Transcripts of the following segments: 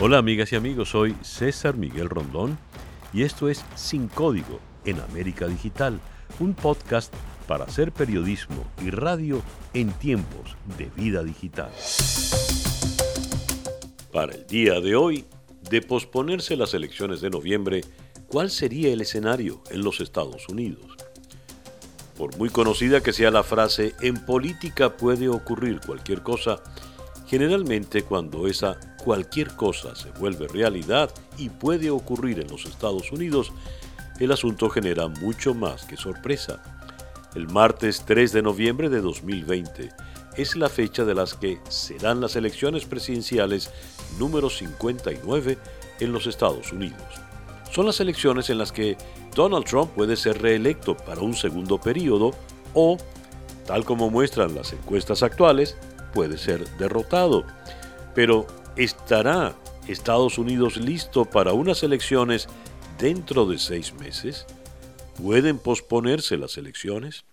Hola amigas y amigos, soy César Miguel Rondón y esto es Sin Código en América Digital, un podcast para hacer periodismo y radio en tiempos de vida digital. Para el día de hoy, de posponerse las elecciones de noviembre, ¿cuál sería el escenario en los Estados Unidos? Por muy conocida que sea la frase, en política puede ocurrir cualquier cosa, generalmente cuando esa cualquier cosa se vuelve realidad y puede ocurrir en los Estados Unidos, el asunto genera mucho más que sorpresa. El martes 3 de noviembre de 2020 es la fecha de las que serán las elecciones presidenciales número 59 en los Estados Unidos. Son las elecciones en las que Donald Trump puede ser reelecto para un segundo periodo o, tal como muestran las encuestas actuales, puede ser derrotado. Pero ¿Estará Estados Unidos listo para unas elecciones dentro de seis meses? ¿Pueden posponerse las elecciones?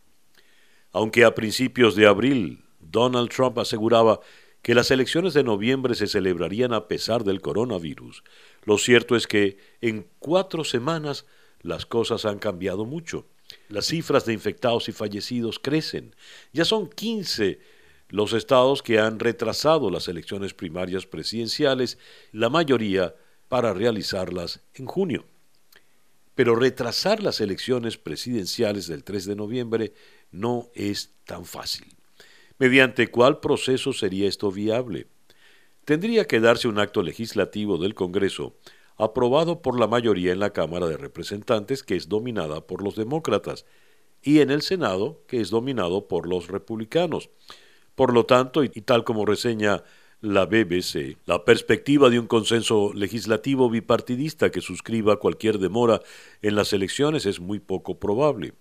Aunque a principios de abril Donald Trump aseguraba que las elecciones de noviembre se celebrarían a pesar del coronavirus, lo cierto es que en cuatro semanas las cosas han cambiado mucho. Las cifras de infectados y fallecidos crecen. Ya son 15 los estados que han retrasado las elecciones primarias presidenciales, la mayoría para realizarlas en junio. Pero retrasar las elecciones presidenciales del 3 de noviembre no es tan fácil. ¿Mediante cuál proceso sería esto viable? Tendría que darse un acto legislativo del Congreso aprobado por la mayoría en la Cámara de Representantes, que es dominada por los demócratas, y en el Senado, que es dominado por los republicanos. Por lo tanto, y tal como reseña la BBC, la perspectiva de un consenso legislativo bipartidista que suscriba cualquier demora en las elecciones es muy poco probable.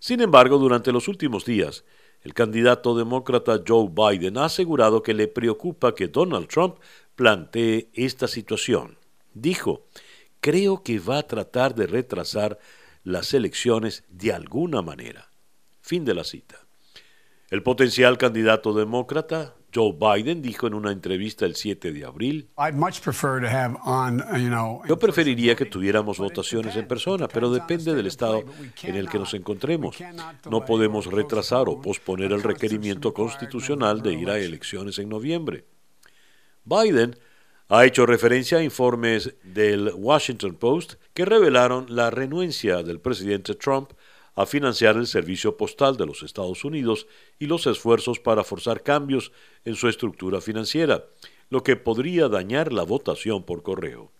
Sin embargo, durante los últimos días, el candidato demócrata Joe Biden ha asegurado que le preocupa que Donald Trump plantee esta situación. Dijo, creo que va a tratar de retrasar las elecciones de alguna manera. Fin de la cita. El potencial candidato demócrata, Joe Biden, dijo en una entrevista el 7 de abril, yo preferiría que tuviéramos votaciones en persona, pero depende del estado en el que nos encontremos. No podemos retrasar o posponer el requerimiento constitucional de ir a elecciones en noviembre. Biden ha hecho referencia a informes del Washington Post que revelaron la renuencia del presidente Trump a financiar el servicio postal de los Estados Unidos y los esfuerzos para forzar cambios en su estructura financiera, lo que podría dañar la votación por correo.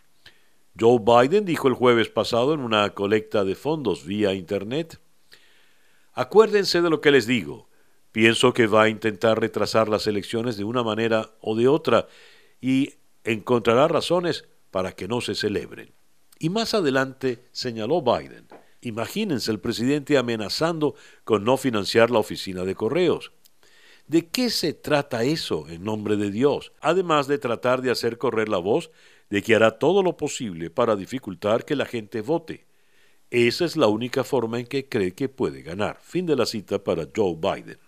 Joe Biden dijo el jueves pasado en una colecta de fondos vía Internet, Acuérdense de lo que les digo, pienso que va a intentar retrasar las elecciones de una manera o de otra y encontrará razones para que no se celebren. Y más adelante señaló Biden, Imagínense el presidente amenazando con no financiar la oficina de correos. ¿De qué se trata eso en nombre de Dios? Además de tratar de hacer correr la voz de que hará todo lo posible para dificultar que la gente vote. Esa es la única forma en que cree que puede ganar. Fin de la cita para Joe Biden.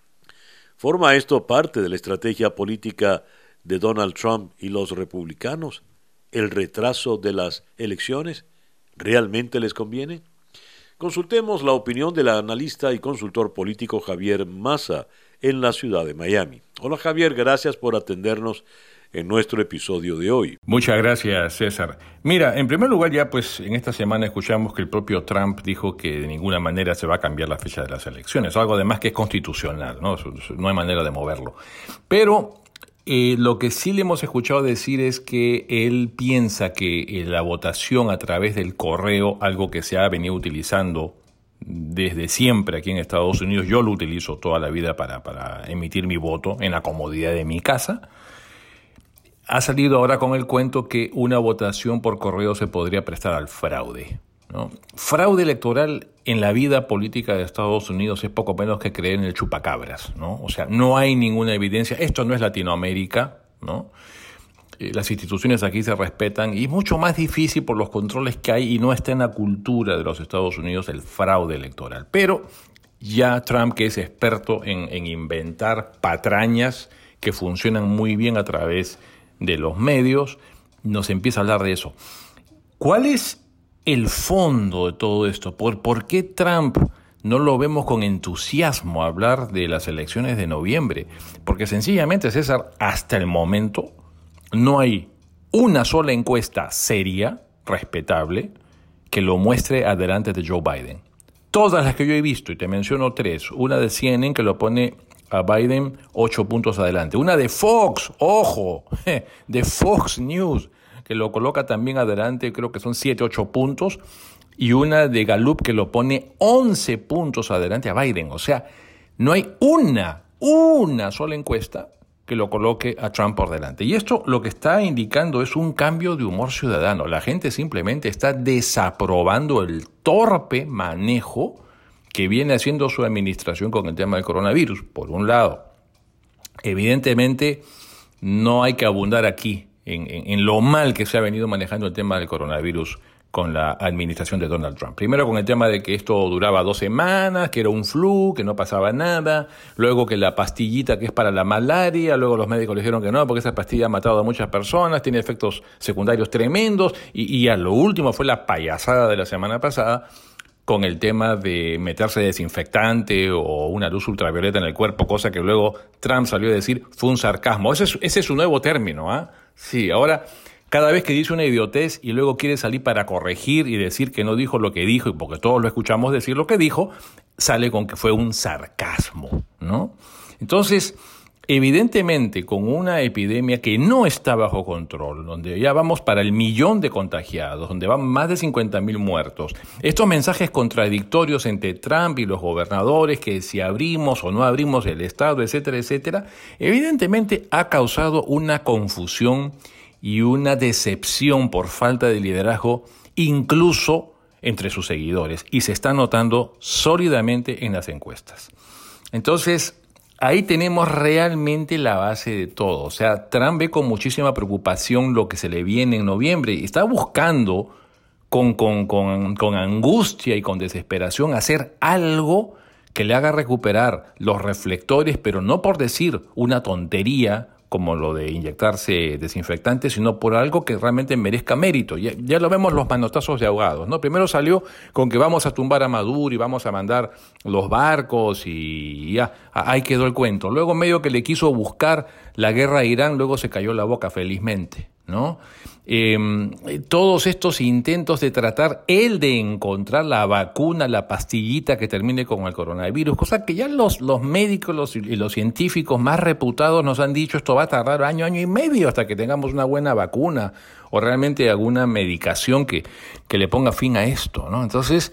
¿Forma esto parte de la estrategia política de Donald Trump y los republicanos? ¿El retraso de las elecciones realmente les conviene? Consultemos la opinión del analista y consultor político Javier Massa en la ciudad de Miami. Hola Javier, gracias por atendernos en nuestro episodio de hoy. Muchas gracias, César. Mira, en primer lugar ya pues en esta semana escuchamos que el propio Trump dijo que de ninguna manera se va a cambiar la fecha de las elecciones, algo además que es constitucional, ¿no? No hay manera de moverlo. Pero eh, lo que sí le hemos escuchado decir es que él piensa que eh, la votación a través del correo, algo que se ha venido utilizando desde siempre aquí en Estados Unidos, yo lo utilizo toda la vida para, para emitir mi voto en la comodidad de mi casa, ha salido ahora con el cuento que una votación por correo se podría prestar al fraude. Fraude electoral en la vida política de Estados Unidos es poco menos que creer en el chupacabras, ¿no? O sea, no hay ninguna evidencia. Esto no es Latinoamérica, ¿no? Eh, las instituciones aquí se respetan y es mucho más difícil por los controles que hay y no está en la cultura de los Estados Unidos el fraude electoral. Pero ya Trump, que es experto en, en inventar patrañas que funcionan muy bien a través de los medios, nos empieza a hablar de eso. ¿Cuál es el fondo de todo esto? ¿Por, por qué Trump no lo vemos con entusiasmo hablar de las elecciones de noviembre? Porque sencillamente, César, hasta el momento no hay una sola encuesta seria, respetable, que lo muestre adelante de Joe Biden. Todas las que yo he visto, y te menciono tres, una de CNN que lo pone a Biden ocho puntos adelante, una de Fox, ojo, de Fox News, que lo coloca también adelante, creo que son siete, ocho puntos, y una de Gallup que lo pone once puntos adelante a Biden. O sea, no hay una, una sola encuesta que lo coloque a Trump por delante. Y esto lo que está indicando es un cambio de humor ciudadano. La gente simplemente está desaprobando el torpe manejo que viene haciendo su administración con el tema del coronavirus. Por un lado, evidentemente no hay que abundar aquí en, en lo mal que se ha venido manejando el tema del coronavirus con la administración de Donald Trump. Primero con el tema de que esto duraba dos semanas, que era un flu, que no pasaba nada, luego que la pastillita que es para la malaria, luego los médicos le dijeron que no, porque esa pastilla ha matado a muchas personas, tiene efectos secundarios tremendos, y, y a lo último fue la payasada de la semana pasada con el tema de meterse desinfectante o una luz ultravioleta en el cuerpo, cosa que luego Trump salió a decir fue un sarcasmo. Ese es, ese es su nuevo término, ¿ah? Sí, ahora cada vez que dice una idiotez y luego quiere salir para corregir y decir que no dijo lo que dijo, y porque todos lo escuchamos decir lo que dijo, sale con que fue un sarcasmo, ¿no? Entonces, evidentemente, con una epidemia que no está bajo control, donde ya vamos para el millón de contagiados, donde van más de 50 mil muertos, estos mensajes contradictorios entre Trump y los gobernadores, que si abrimos o no abrimos el Estado, etcétera, etcétera, evidentemente ha causado una confusión y una decepción por falta de liderazgo incluso entre sus seguidores y se está notando sólidamente en las encuestas. Entonces, ahí tenemos realmente la base de todo. O sea, Trump ve con muchísima preocupación lo que se le viene en noviembre y está buscando con, con, con, con angustia y con desesperación hacer algo que le haga recuperar los reflectores, pero no por decir una tontería como lo de inyectarse desinfectantes, sino por algo que realmente merezca mérito. Ya, ya, lo vemos los manotazos de ahogados, ¿no? Primero salió con que vamos a tumbar a Maduro y vamos a mandar los barcos y ya, ahí quedó el cuento. Luego medio que le quiso buscar la guerra a Irán, luego se cayó la boca felizmente, ¿no? Em, todos estos intentos de tratar él de encontrar la vacuna, la pastillita que termine con el coronavirus, cosa que ya los, los médicos y los científicos más reputados nos han dicho esto va a tardar año, año y medio hasta que tengamos una buena vacuna o realmente alguna medicación que, que le ponga fin a esto, ¿no? Entonces,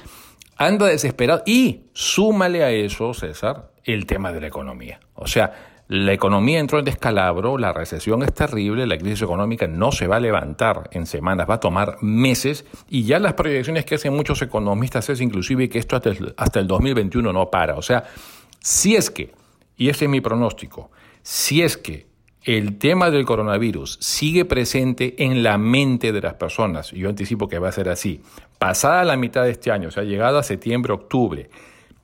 anda desesperado y súmale a eso, César, el tema de la economía. O sea, la economía entró en descalabro, la recesión es terrible, la crisis económica no se va a levantar en semanas, va a tomar meses y ya las proyecciones que hacen muchos economistas es inclusive que esto hasta el, hasta el 2021 no para. O sea, si es que, y ese es mi pronóstico, si es que el tema del coronavirus sigue presente en la mente de las personas, y yo anticipo que va a ser así, pasada la mitad de este año, o sea, llegado a septiembre, octubre,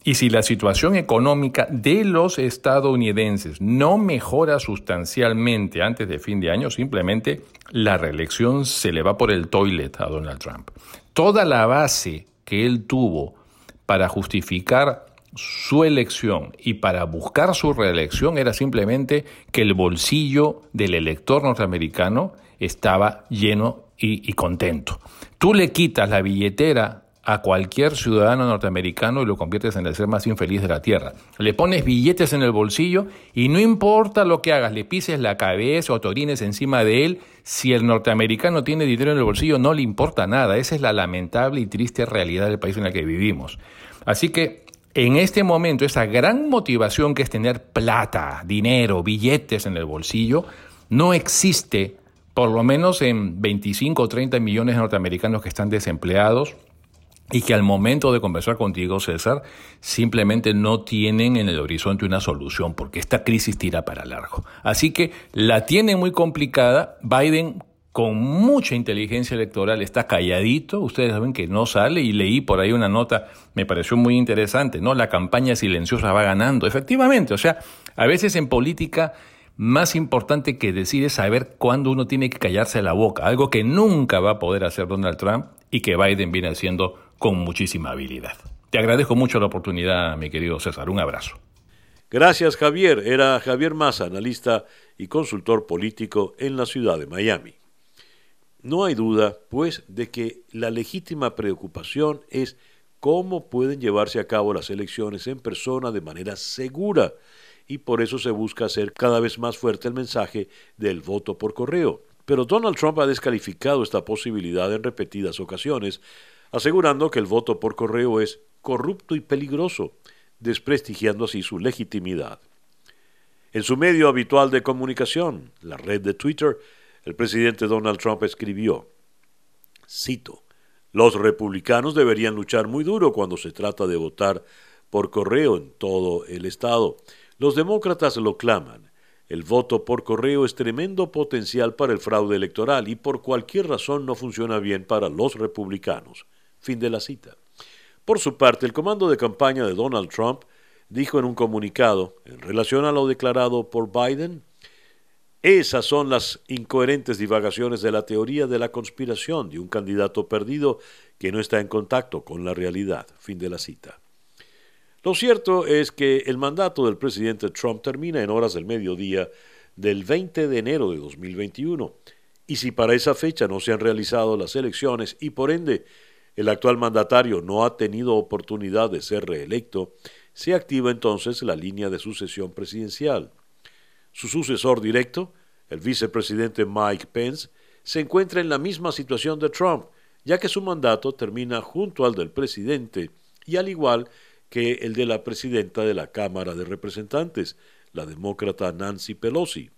y si la situación económica de los estadounidenses no mejora sustancialmente antes de fin de año, simplemente la reelección se le va por el toilet a Donald Trump. Toda la base que él tuvo para justificar su elección y para buscar su reelección era simplemente que el bolsillo del elector norteamericano estaba lleno y, y contento. Tú le quitas la billetera a cualquier ciudadano norteamericano y lo conviertes en el ser más infeliz de la Tierra. Le pones billetes en el bolsillo y no importa lo que hagas, le pises la cabeza o orines encima de él, si el norteamericano tiene dinero en el bolsillo no le importa nada. Esa es la lamentable y triste realidad del país en el que vivimos. Así que en este momento esa gran motivación que es tener plata, dinero, billetes en el bolsillo, no existe por lo menos en 25 o 30 millones de norteamericanos que están desempleados, y que al momento de conversar contigo, César, simplemente no tienen en el horizonte una solución, porque esta crisis tira para largo. Así que la tiene muy complicada. Biden con mucha inteligencia electoral, está calladito, ustedes saben que no sale y leí por ahí una nota, me pareció muy interesante, ¿no? La campaña silenciosa va ganando, efectivamente, o sea, a veces en política Más importante que decir es saber cuándo uno tiene que callarse la boca, algo que nunca va a poder hacer Donald Trump y que Biden viene haciendo con muchísima habilidad. Te agradezco mucho la oportunidad, mi querido César. Un abrazo. Gracias, Javier. Era Javier Massa, analista y consultor político en la ciudad de Miami. No hay duda, pues, de que la legítima preocupación es cómo pueden llevarse a cabo las elecciones en persona de manera segura, y por eso se busca hacer cada vez más fuerte el mensaje del voto por correo. Pero Donald Trump ha descalificado esta posibilidad en repetidas ocasiones, asegurando que el voto por correo es corrupto y peligroso, desprestigiando así su legitimidad. En su medio habitual de comunicación, la red de Twitter, el presidente Donald Trump escribió, cito, los republicanos deberían luchar muy duro cuando se trata de votar por correo en todo el estado. Los demócratas lo claman. El voto por correo es tremendo potencial para el fraude electoral y por cualquier razón no funciona bien para los republicanos. Fin de la cita. Por su parte, el comando de campaña de Donald Trump dijo en un comunicado, en relación a lo declarado por Biden, esas son las incoherentes divagaciones de la teoría de la conspiración de un candidato perdido que no está en contacto con la realidad. Fin de la cita. Lo cierto es que el mandato del presidente Trump termina en horas del mediodía del 20 de enero de 2021. Y si para esa fecha no se han realizado las elecciones y por ende el actual mandatario no ha tenido oportunidad de ser reelecto, se activa entonces la línea de sucesión presidencial. Su sucesor directo, el vicepresidente Mike Pence, se encuentra en la misma situación de Trump, ya que su mandato termina junto al del presidente y al igual que el de la presidenta de la Cámara de Representantes, la demócrata Nancy Pelosi,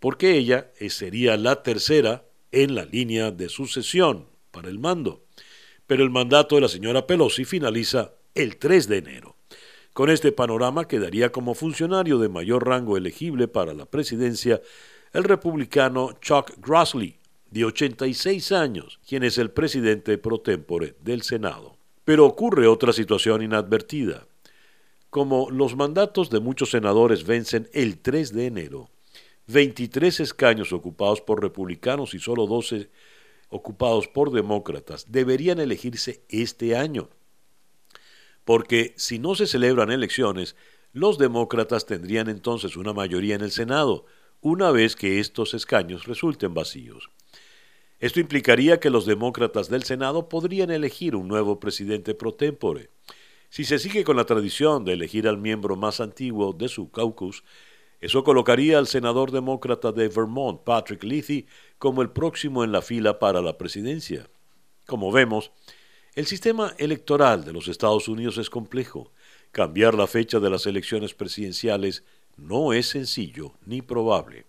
porque ella sería la tercera en la línea de sucesión para el mando pero el mandato de la señora Pelosi finaliza el 3 de enero. Con este panorama quedaría como funcionario de mayor rango elegible para la presidencia el republicano Chuck Grassley, de 86 años, quien es el presidente pro tempore del Senado. Pero ocurre otra situación inadvertida. Como los mandatos de muchos senadores vencen el 3 de enero, 23 escaños ocupados por republicanos y solo 12 ocupados por demócratas deberían elegirse este año. Porque si no se celebran elecciones, los demócratas tendrían entonces una mayoría en el Senado, una vez que estos escaños resulten vacíos. Esto implicaría que los demócratas del Senado podrían elegir un nuevo presidente pro tempore. Si se sigue con la tradición de elegir al miembro más antiguo de su caucus, eso colocaría al senador demócrata de Vermont, Patrick Leahy, como el próximo en la fila para la presidencia. Como vemos, el sistema electoral de los Estados Unidos es complejo. Cambiar la fecha de las elecciones presidenciales no es sencillo ni probable.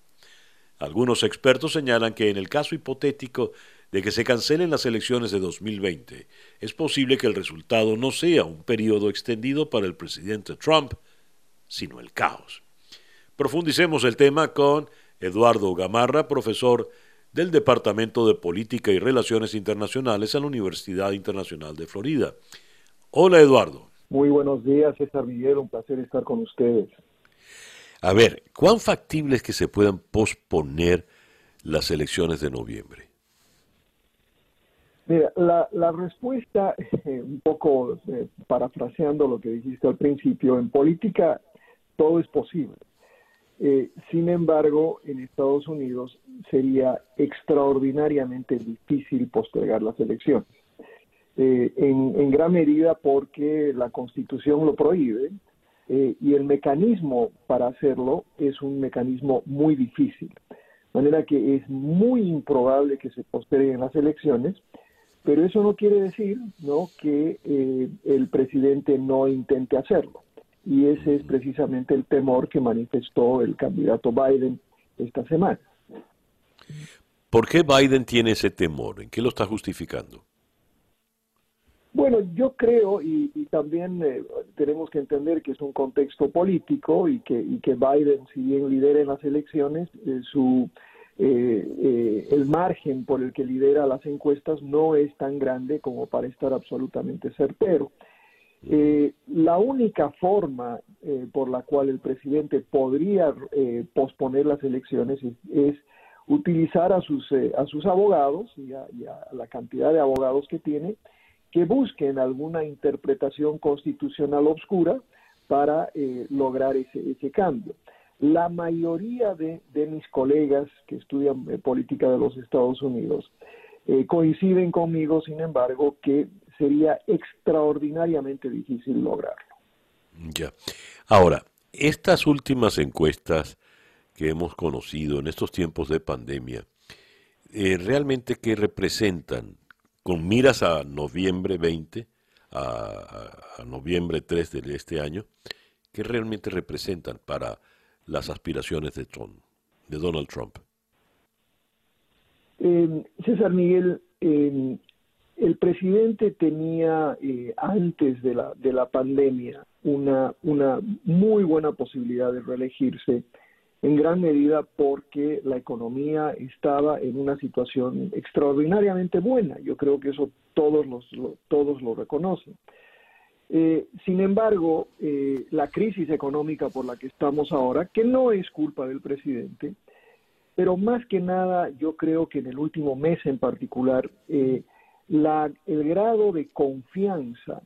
Algunos expertos señalan que en el caso hipotético de que se cancelen las elecciones de 2020, es posible que el resultado no sea un periodo extendido para el presidente Trump, sino el caos. Profundicemos el tema con Eduardo Gamarra, profesor del Departamento de Política y Relaciones Internacionales a la Universidad Internacional de Florida. Hola Eduardo. Muy buenos días, César Miguel, un placer estar con ustedes. A ver, ¿cuán factible es que se puedan posponer las elecciones de noviembre? Mira, la, respuesta, eh, un poco eh, parafraseando lo que dijiste al principio, en política todo es posible. Eh, sin embargo, en Estados Unidos sería extraordinariamente difícil postergar las elecciones, eh, en, gran medida porque la Constitución lo prohíbe eh, y el mecanismo para hacerlo es un mecanismo muy difícil. De manera que es muy improbable que se posterguen las elecciones, pero eso no quiere decir que el presidente no intente hacerlo y ese es precisamente el temor que manifestó el candidato Biden esta semana. ¿Por qué Biden tiene ese temor? ¿En qué lo está justificando? Bueno, yo creo, y, también eh, tenemos que entender que es un contexto político y que, y que Biden, si bien lidera en las elecciones, eh, su, eh, el margen por el que lidera las encuestas no es tan grande como para estar absolutamente certero. Eh, la única forma eh, por la cual el presidente podría eh, posponer las elecciones es, utilizar a sus, a sus abogados y a, la cantidad de abogados que tiene que busquen alguna interpretación constitucional obscura para lograr ese, ese cambio. La mayoría de, de mis colegas que estudian política de los Estados Unidos coinciden conmigo, sin embargo, que sería extraordinariamente difícil lograrlo. Ya. Ahora, estas últimas encuestas que hemos conocido en estos tiempos de pandemia, eh, ¿realmente qué representan? Con miras a noviembre 20, a, noviembre 3 de este año, ¿qué realmente representan para las aspiraciones de Trump, de Donald Trump? Eh, César Miguel, eh, el presidente tenía eh, antes de la, de la pandemia una, una muy buena posibilidad de reelegirse, en gran medida porque la economía estaba en una situación extraordinariamente buena. Yo creo que eso todos, los, lo, todos lo reconocen. Eh, sin embargo, eh, la crisis económica por la que estamos ahora, que no es culpa del presidente, pero más que nada yo creo que en el último mes en particular, eh, la, el grado de confianza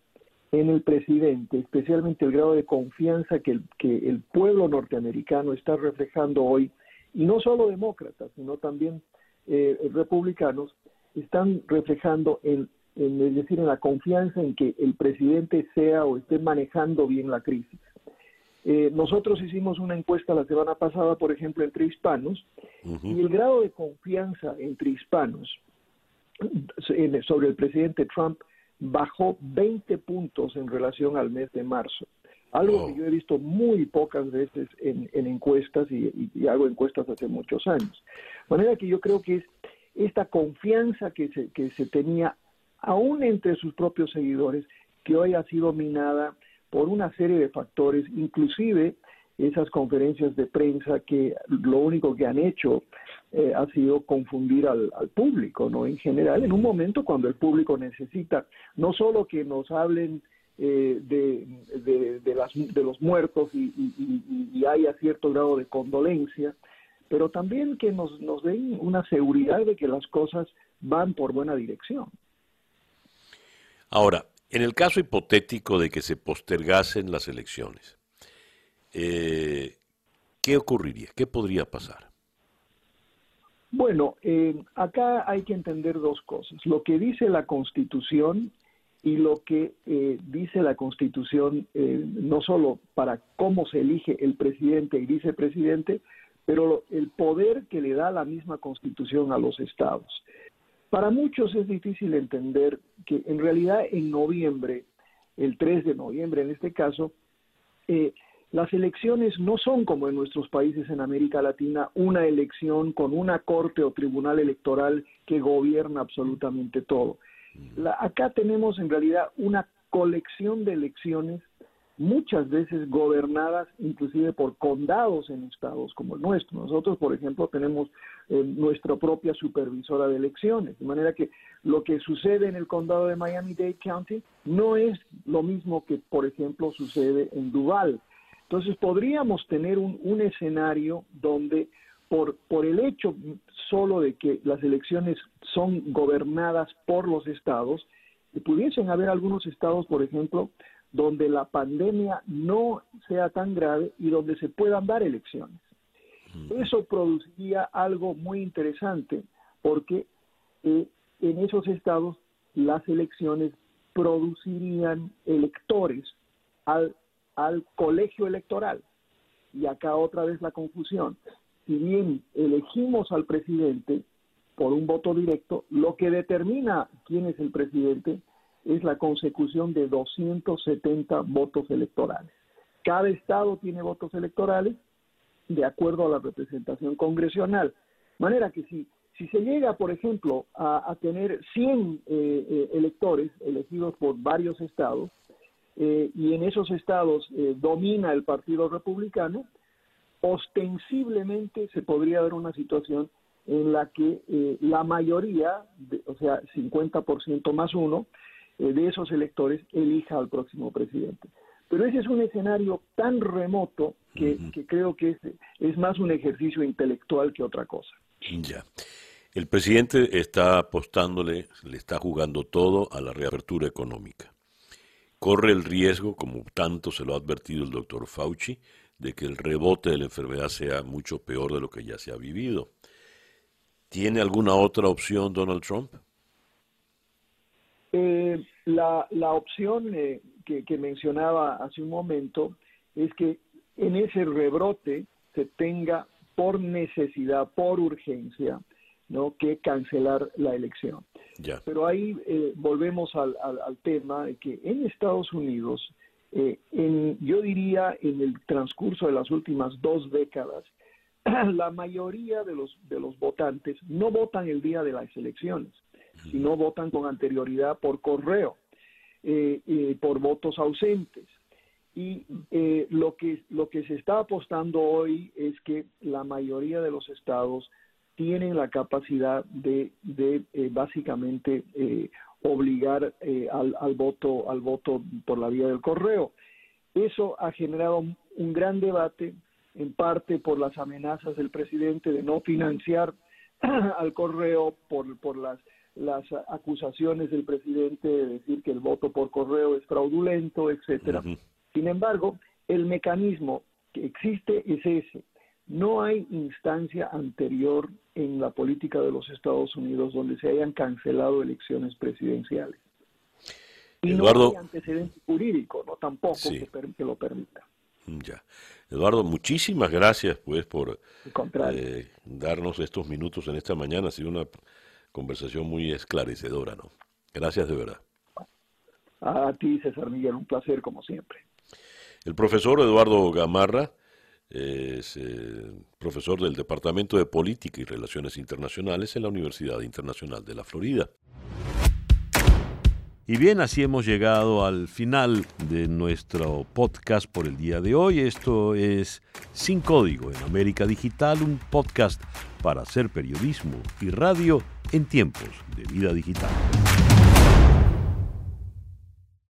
en el presidente, especialmente el grado de confianza que el, que el pueblo norteamericano está reflejando hoy, y no solo demócratas, sino también eh, republicanos, están reflejando en, en, es decir, en la confianza en que el presidente sea o esté manejando bien la crisis. Eh, nosotros hicimos una encuesta la semana pasada, por ejemplo, entre hispanos, y el grado de confianza entre hispanos sobre el presidente Trump bajó 20 puntos en relación al mes de marzo. Algo que yo he visto muy pocas veces en, encuestas y, hago encuestas hace muchos años. De manera que yo creo que es esta confianza que se, que se tenía aún entre sus propios seguidores que hoy ha sido minada por una serie de factores, inclusive esas conferencias de prensa que lo único que han hecho eh, ha sido confundir al, público, ¿no? En general, en un momento cuando el público necesita no solo que nos hablen eh, de, de, las, de los muertos y, haya cierto grado de condolencia, pero también que nos, nos den una seguridad de que las cosas van por buena dirección. Ahora, en el caso hipotético de que se postergasen las elecciones, eh, ¿qué ocurriría? ¿Qué podría pasar? Bueno, eh, acá hay que entender dos cosas. Lo que dice la Constitución y lo que eh, dice la Constitución, eh, no solo para cómo se elige el presidente y vicepresidente, pero el poder que le da la misma Constitución a los estados. Para muchos es difícil entender que en realidad en noviembre, el 3 de noviembre en este caso, eh, las elecciones no son como en nuestros países en América Latina, una elección con una corte o tribunal electoral que gobierna absolutamente todo. acá tenemos en realidad una colección de elecciones muchas veces gobernadas inclusive por condados en estados como el nuestro. Nosotros, por ejemplo, tenemos eh, nuestra propia supervisora de elecciones, de manera que lo que sucede en el condado de Miami-Dade County no es lo mismo que, por ejemplo, sucede en Duval entonces podríamos tener un, escenario donde por, por el hecho solo de que las elecciones son gobernadas por los estados, pudiesen haber algunos estados, por ejemplo, donde la pandemia no sea tan grave y donde se puedan dar elecciones. Eso produciría algo muy interesante porque eh, en esos estados las elecciones producirían electores al al colegio electoral. Y acá otra vez la confusión. Si bien elegimos al presidente por un voto directo, lo que determina quién es el presidente es la consecución de 270 votos electorales. Cada estado tiene votos electorales de acuerdo a la representación congresional. De manera que si, si se llega, por ejemplo, a, tener 100 eh, eh, electores elegidos por varios estados, eh, y en esos estados eh, domina el Partido Republicano, ostensiblemente se podría dar una situación en la que eh, la mayoría, o sea, 50% más uno, de esos electores elija al próximo presidente. Pero ese es un escenario tan remoto que, creo que es, es, más un ejercicio intelectual que otra cosa. Ya. El presidente está apostándole, le está jugando todo a la reapertura económica. Corre el riesgo, como tanto se lo ha advertido el doctor Fauci, de que el rebote de la enfermedad sea mucho peor de lo que ya se ha vivido. ¿Tiene alguna otra opción Donald Trump? Eh, la, la, opción eh, que, que, mencionaba hace un momento es que en ese rebrote se tenga por necesidad, por urgencia, ¿no? que cancelar la elección. Pero ahí eh, volvemos al, al, tema de que en Estados Unidos, en, yo diría en el transcurso de las últimas dos décadas, la mayoría de los, de los votantes no votan el día de las elecciones, sino votan con anterioridad por correo, eh, por votos ausentes. Y eh, lo, que, lo que se está apostando hoy es que la mayoría de los estados tienen la capacidad de, de eh, básicamente obligar al, al, voto, al voto por la vía del correo. Eso ha generado un gran debate en parte por las amenazas del presidente de no financiar al correo, por, por las, las acusaciones del presidente de decir que el voto por correo es fraudulento, etcétera. Sin embargo, el mecanismo que existe es ese. No hay instancia anterior en la política de los Estados Unidos donde se hayan cancelado elecciones presidenciales. Y no hay antecedente jurídico, no tampoco que lo permita. Ya. Eduardo, muchísimas gracias pues por eh, darnos estos minutos en esta mañana. Ha sido una conversación muy esclarecedora, ¿no? Gracias de verdad. A ti, César Miguel, un placer como siempre. El profesor Eduardo Gamarra es eh, profesor del Departamento de Política y Relaciones Internacionales en la Universidad Internacional de la Florida. Y bien, así hemos llegado al final de nuestro podcast por el día de hoy. Esto es Sin Código en América Digital, un podcast para hacer periodismo y radio en tiempos de vida digital.